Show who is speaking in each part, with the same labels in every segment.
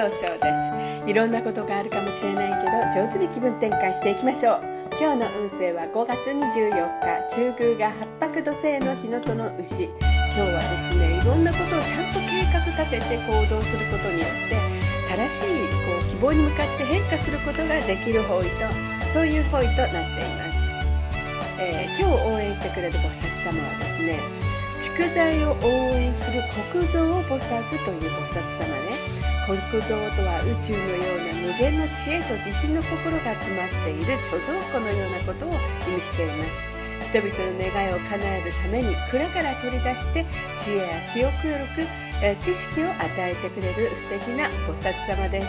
Speaker 1: 総称です。いろんなことがあるかもしれないけど上手に気分転換していきましょう。今日の運勢は5月24日中宮が八白土星の日のとの牛今日はですねいろんなことをちゃんと計画立てて行動することによって正しいこう希望に向かって変化することができる方位とそういう方位となっています、えー、今日応援してくれる菩薩様はですね蓄財を応援する国蔵菩薩という菩薩様ね国蔵とは宇宙のような無限の知恵と慈悲の心が詰まっている貯蔵庫のようなことを意味しています。人々の願いを叶えるために蔵から取り出して知恵や記憶力知識を与えてくれる素敵な菩薩様です。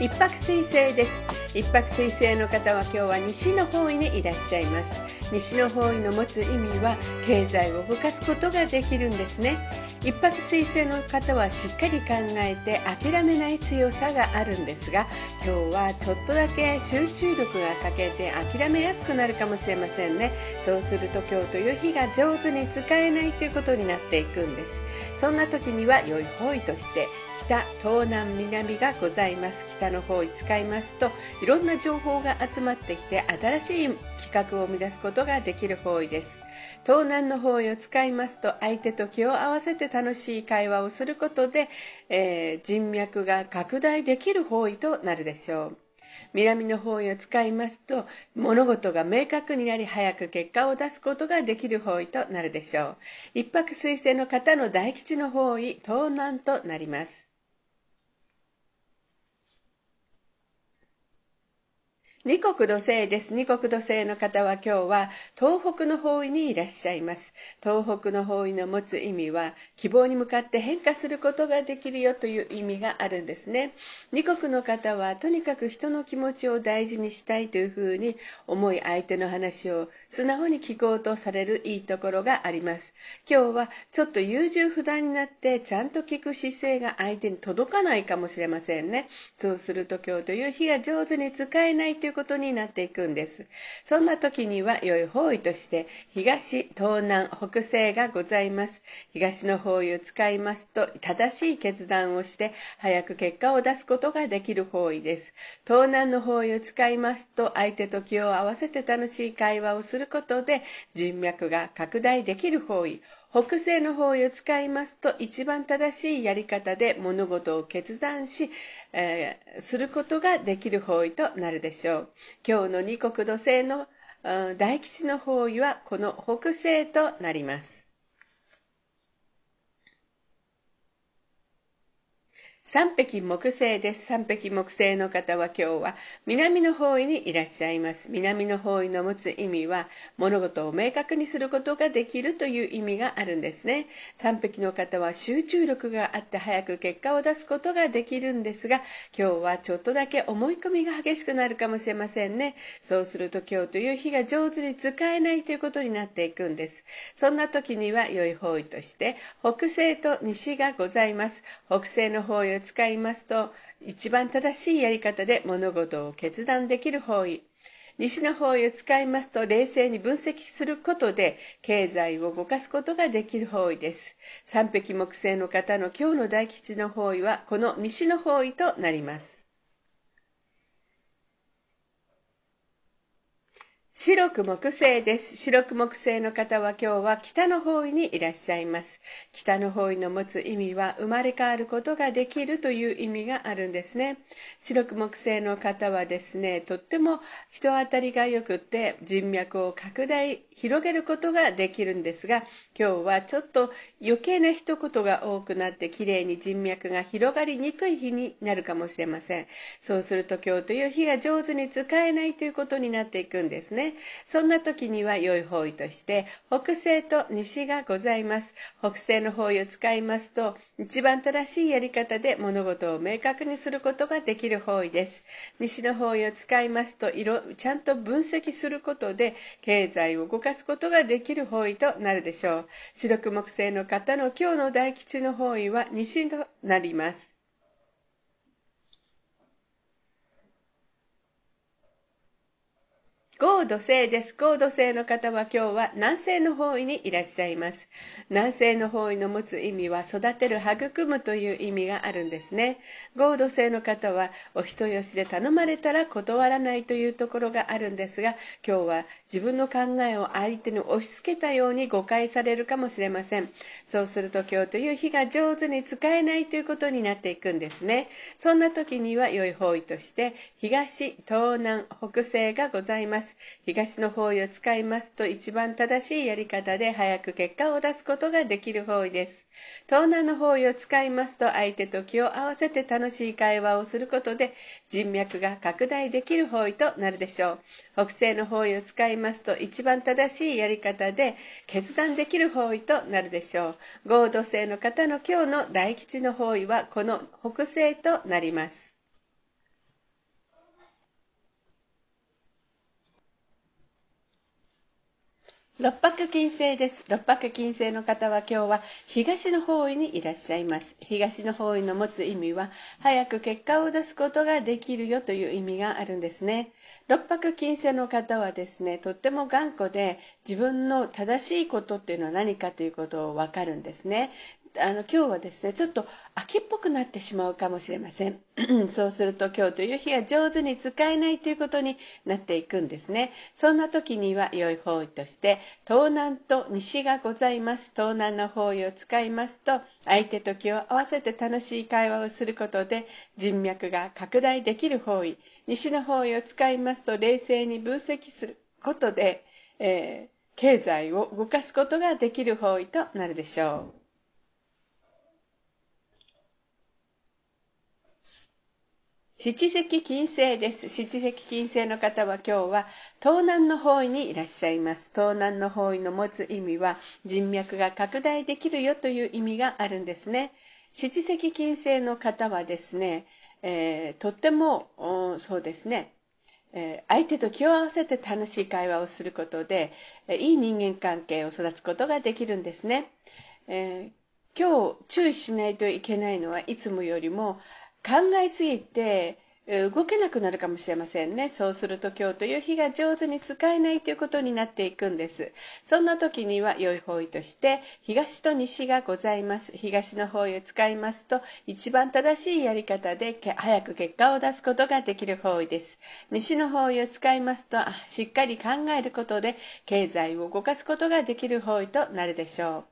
Speaker 1: 一泊水星です。一泊水星の方は今日は西の方位にいらっしゃいます。西の方位の持つ意味は経済を動かすことができるんですね。一泊水星の方はしっかり考えて諦めない強さがあるんですが今日はちょっとだけ集中力が欠けて諦めやすくなるかもしれませんね。そうすると今日という日が上手に使えないということになっていくんです。そんな時には良い方位として北東南南がございます。北の方位使いますといろんな情報が集まってきて新しい企画を生み出すことができる方位です。東南の方位を使いますと相手と気を合わせて楽しい会話をすることで、えー、人脈が拡大できる方位となるでしょう。南の方位を使いますと物事が明確になり早く結果を出すことができる方位となるでしょう。一泊水星の方の大吉の方位東南となります。二国土星です。二国土星の方は今日は東北の方位にいらっしゃいます。東北の方位の持つ意味は希望に向かって変化することができるよという意味があるんですね。二国の方はとにかく人の気持ちを大事にしたいというふうに思い相手の話を素直に聞こうとされるいいところがあります。今日はちょっと優柔不断になってちゃんと聞く姿勢が相手に届かないかもしれませんね。そうすると今日という日が上手に使えないといういうことになっていくんです。そんな時には良い方位として東、東南、北西がございます。東の方位を使いますと正しい決断をして早く結果を出すことができる方位です。東南の方位を使いますと相手と気を合わせて楽しい会話をすることで人脈が拡大できる方位。北西の方位を使いますと一番正しいやり方で物事を決断し、えー、することができる方位となるでしょう。今日の二国土星の大吉の方位はこの北西となります。三匹木星です。三匹木星の方は今日は南の方位にいらっしゃいます。南の方位の持つ意味は物事を明確にすることができるという意味があるんですね。三匹の方は集中力があって早く結果を出すことができるんですが、今日はちょっとだけ思い込みが激しくなるかもしれませんね。そうすると今日という日が上手に使えないということになっていくんです。そんな時には良い方位として北西と西がございます。北西の方位を使いますと一番正しいやり方で物事を決断できる方位。西の方位を使いますと冷静に分析することで経済を動かすことができる方位です。三匹木星の方の今日の大吉の方位はこの西の方位となります。白く木星です。白く木星の方は今日は北の方位にいらっしゃいます。北の方位の持つ意味は生まれ変わることができるという意味があるんですね。白く木星の方はですね、とっても人当たりが良くって人脈を拡大、広げることができるんですが、今日はちょっと余計な一言が多くなって綺麗に人脈が広がりにくい日になるかもしれません。そうすると今日という日が上手に使えないということになっていくんですね。そんな時には良い方位として北西と西がございます。北西の方位を使いますと一番正しいやり方で物事を明確にすることができる方位です。西の方位を使いますと色ちゃんと分析することで経済を動かすことができる方位となるでしょう。白く木星の方の今日の大吉の方位は西となります。合土星です。合土星の方は今日は南西の方位にいらっしゃいます。南西の方位の持つ意味は育てる、育むという意味があるんですね。合土星の方はお人よしで頼まれたら断らないというところがあるんですが、今日は自分の考えを相手に押し付けたように誤解されるかもしれません。そうすると今日という日が上手に使えないということになっていくんですね。そんな時には良い方位として東、東南、北西がございます。東の方位を使いますと一番正しいやり方で早く結果を出すことができる方位です。東南の方位を使いますと相手と気を合わせて楽しい会話をすることで人脈が拡大できる方位となるでしょう。北西の方位を使いますと一番正しいやり方で決断できる方位となるでしょう。合土星の方の今日の大吉の方位はこの北西となります。六白金星です。六白金星の方は今日は東の方位にいらっしゃいます。東の方位の持つ意味は早く結果を出すことができるよという意味があるんですね。六白金星の方はですね、とっても頑固で自分の正しいことっていうのは何かということをわかるんですね。あの今日はですねちょっと秋っぽくなってしまうかもしれません。そうすると今日という日が上手に使えないということになっていくんですね。そんな時には良い方位として東南と西がございます。東南の方位を使いますと相手と気を合わせて楽しい会話をすることで人脈が拡大できる方位西の方位を使いますと冷静に分析することで、えー、経済を動かすことができる方位となるでしょう。七石金星です。七石金星の方は今日は東南の方位にいらっしゃいます。東南の方位の持つ意味は人脈が拡大できるよという意味があるんですね。七石金星の方はですね、えー、とってもそうですね、えー、相手と気を合わせて楽しい会話をすることで、え、いい人間関係を育つことができるんですね。え今日注意しないといけないのはいつもよりも考えすぎて動けなくなるかもしれませんね。そうすると今日という日が上手に使えないということになっていくんです。そんな時には良い方位として東と西がございます。東の方位を使いますと一番正しいやり方で早く結果を出すことができる方位です。西の方位を使いますとしっかり考えることで経済を動かすことができる方位となるでしょう。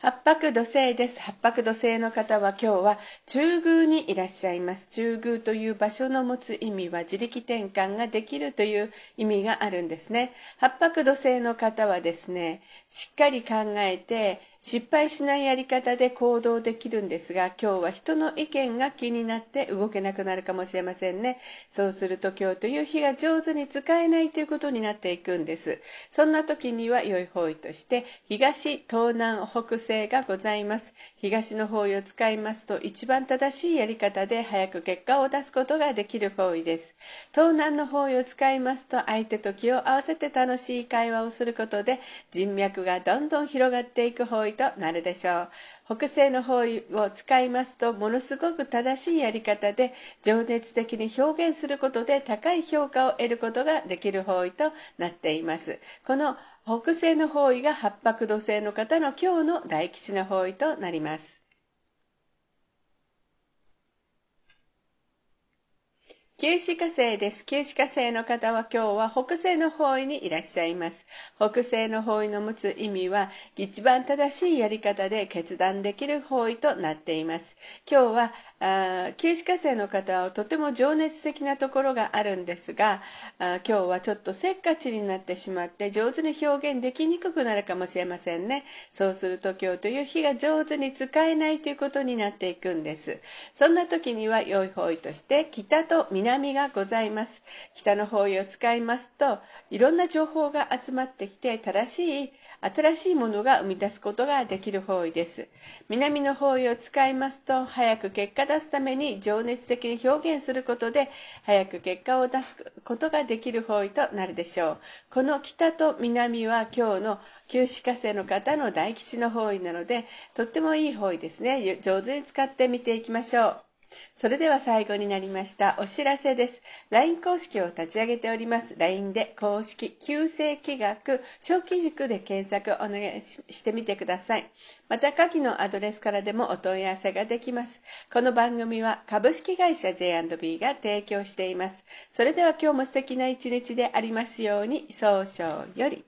Speaker 1: 八白土星です。八白土星の方は今日は中宮にいらっしゃいます。中宮という場所の持つ意味は自力転換ができるという意味があるんですね。八白土星の方はですね、しっかり考えて失敗しないやり方で行動できるんですが今日は人の意見が気になって動けなくなるかもしれませんね。そうすると今日という日が上手に使えないということになっていくんです。そんな時には良い方位として東東南北西がございます。東の方位を使いますと一番正しいやり方で早く結果を出すことができる方位です。東南の方位を使いますと相手と気を合わせて楽しい会話をすることで人脈がどんどん広がっていく方位となるでしょう？北西の方位を使いますとものすごく正しいやり方で情熱的に表現することで高い評価を得ることができる方位となっています。この北西の方位が八白土星の方の今日の大吉の方位となります。九死火星です。九死火星の方は今日は北西の方位にいらっしゃいます。北西の方位の持つ意味は一番正しいやり方で決断できる方位となっています。今日は九死火星の方はとても情熱的なところがあるんですが今日はちょっとせっかちになってしまって上手に表現できにくくなるかもしれませんねそうすると今日という日が上手に使えないということになっていくんですそんな時には良い方位として北と南南がございます。北の方位を使いますといろんな情報が集まってきて正しい新しいものが生み出すことができる方位です。南の方位を使いますと早く結果出すために情熱的に表現することで早く結果を出すことができる方位となるでしょう。この北と南は今日の旧歯科生の方の大吉の方位なのでとってもいい方位ですね。上手に使ってみていきましょう。それでは最後になりましたお知らせです。LINE 公式を立ち上げております。LINE で公式旧世紀学小規塾で検索お願いしてみてください。また下記のアドレスからでもお問い合わせができます。この番組は株式会社 J&B が提供しています。それでは今日も素敵な一日でありますように、早々より。